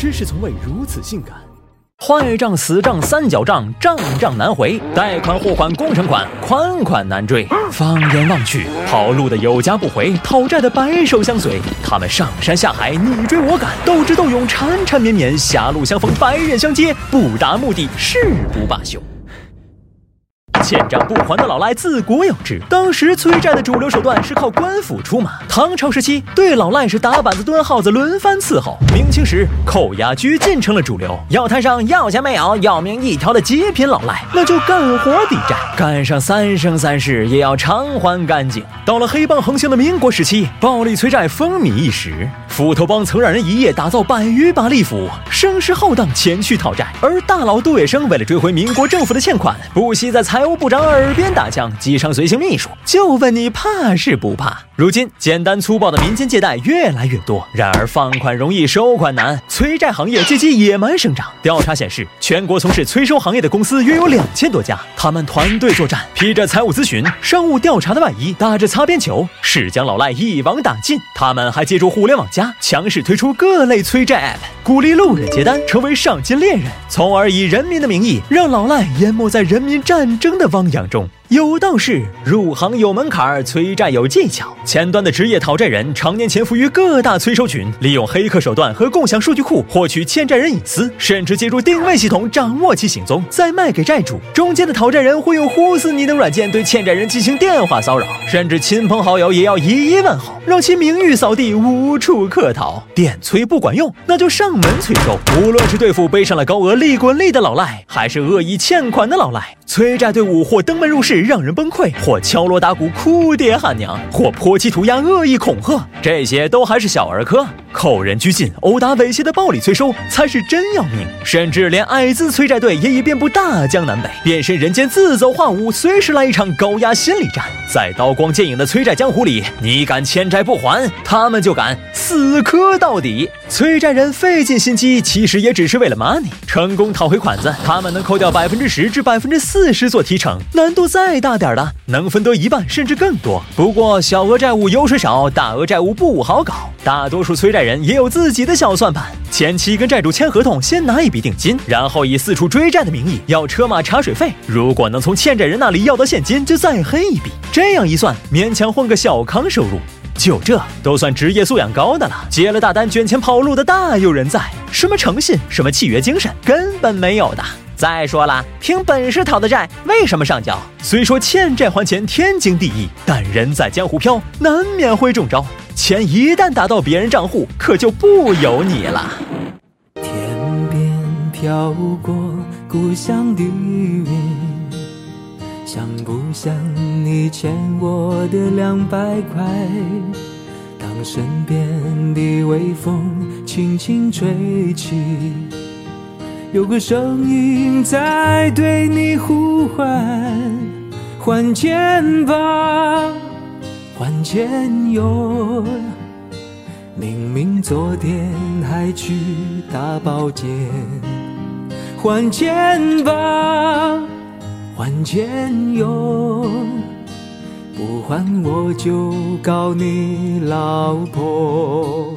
知识从未如此性感。坏账、死账、三角账，账账难回；贷款、货款、工程款，款款难追。放眼望去，跑路的有家不回，讨债的白首相随。他们上山下海，你追我赶，斗智斗勇，缠缠绵绵，狭路相逢，白刃相接，不达目的誓不罢休。欠账不还的老赖自古有之，当时催债的主流手段是靠官府出马。唐朝时期，对老赖是打板子、蹲耗子，轮番伺候；明清时，扣押拘禁成了主流。要摊上要钱没有，要命一条的极品老赖，那就干活抵债，干上三生三世也要偿还干净。到了黑帮横行的民国时期，暴力催债风靡一时，斧头帮曾让人一夜打造百余把利斧，声势浩荡前去讨债。而大佬杜月笙为了追回民国政府的欠款，不惜在财务 部长耳边打枪，击伤随行秘书，就问你怕是不怕？如今简单粗暴的民间借贷越来越多，然而放款容易收款难，催债行业借机野蛮生长。调查显示，全国从事催收行业的公司约有两千多家，他们团队作战，披着财务咨询、商务调查的外衣，打着擦边球，誓将老赖一网打尽。他们还借助互联网加，强势推出各类催债 app，鼓励路人接单，成为赏金猎人，从而以人民的名义让老赖淹没在人民战争的汪洋中。有道是，入行有门槛，催债有技巧。前端的职业讨债人常年潜伏于各大催收群，利用黑客手段和共享数据库获取欠债人隐私，甚至借助定位系统掌握其行踪，再卖给债主。中间的讨债人会用呼死你等软件对欠债人进行电话骚扰，甚至亲朋好友也要一一问候，让其名誉扫地，无处可逃。电催不管用，那就上门催收。无论是对付背上了高额利滚利的老赖，还是恶意欠款的老赖，催债队伍或登门入室。让人崩溃，或敲锣打鼓哭爹喊娘，或泼漆涂鸦恶意恐吓，这些都还是小儿科。扣人拘禁、殴打猥亵的暴力催收才是真要命。甚至连艾滋催债队也已遍布大江南北，变身人间自走化舞，随时来一场高压心理战。在刀光剑影的催债江湖里，你敢欠债不还，他们就敢死磕到底。催债人费尽心机，其实也只是为了 money。成功讨回款子，他们能扣掉百分之十至百分之四十做提成，难度再再大点儿的能分得一半甚至更多。不过小额债务油水少，大额债务不好搞。大多数催债人也有自己的小算盘，前期跟债主签合同，先拿一笔定金，然后以四处追债的名义要车马茶水费。如果能从欠债人那里要到现金，就再黑一笔。这样一算，勉强混个小康收入。就这都算职业素养高的了，接了大单卷钱跑路的大有人在。什么诚信，什么契约精神，根本没有的。再说了，凭本事讨的债，为什么上交？虽说欠债还钱天经地义，但人在江湖飘，难免会中招。钱一旦打到别人账户，可就不由你了。天边飘过故乡的云，像不像你欠我的两百块？当身边的微风轻轻吹起，有个声音在对你呼唤：还钱吧。还钱哟！明明昨天还去大保健，还钱吧，还钱哟！不还我就告你老婆。